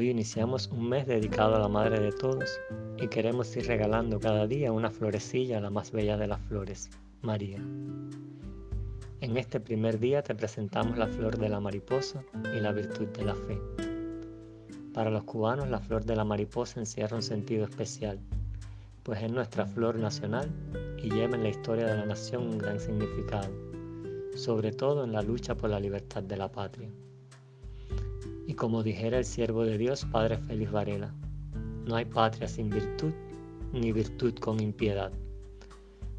Iniciamos un mes dedicado a la Madre de Todos y queremos ir regalando cada día una florecilla a la más bella de las flores, María. En este primer día te presentamos la flor de la mariposa y la virtud de la fe. Para los cubanos la flor de la mariposa encierra un sentido especial, pues es nuestra flor nacional y lleva en la historia de la nación un gran significado, sobre todo en la lucha por la libertad de la patria. Como dijera el siervo de Dios, Padre Félix Varela, no hay patria sin virtud, ni virtud con impiedad.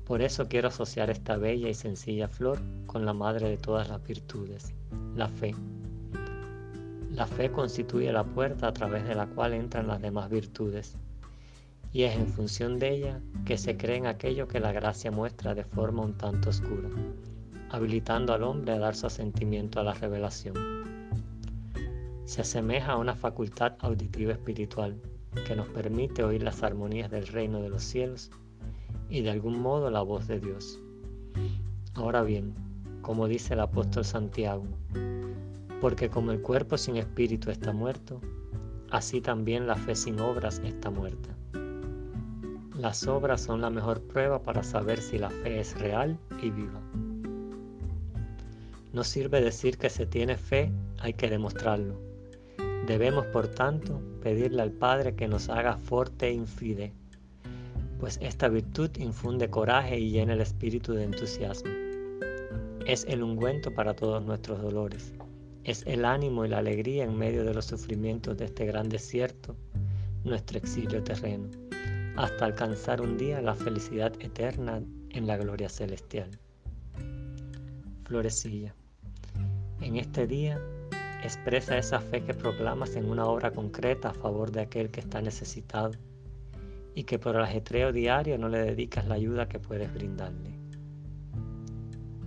Por eso quiero asociar esta bella y sencilla flor con la madre de todas las virtudes, la fe. La fe constituye la puerta a través de la cual entran las demás virtudes, y es en función de ella que se cree en aquello que la gracia muestra de forma un tanto oscura, habilitando al hombre a dar su asentimiento a la revelación. Se asemeja a una facultad auditiva espiritual que nos permite oír las armonías del reino de los cielos y de algún modo la voz de Dios. Ahora bien, como dice el apóstol Santiago, porque como el cuerpo sin espíritu está muerto, así también la fe sin obras está muerta. Las obras son la mejor prueba para saber si la fe es real y viva. No sirve decir que se tiene fe, hay que demostrarlo. Debemos, por tanto, pedirle al Padre que nos haga fuerte e infide pues esta virtud infunde coraje y llena el espíritu de entusiasmo. Es el ungüento para todos nuestros dolores. Es el ánimo y la alegría en medio de los sufrimientos de este gran desierto, nuestro exilio terreno, hasta alcanzar un día la felicidad eterna en la gloria celestial. Florecilla. En este día expresa esa fe que proclamas en una obra concreta a favor de aquel que está necesitado y que por el ajetreo diario no le dedicas la ayuda que puedes brindarle.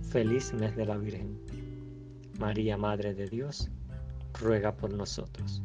Feliz mes de la Virgen. María, Madre de Dios, ruega por nosotros.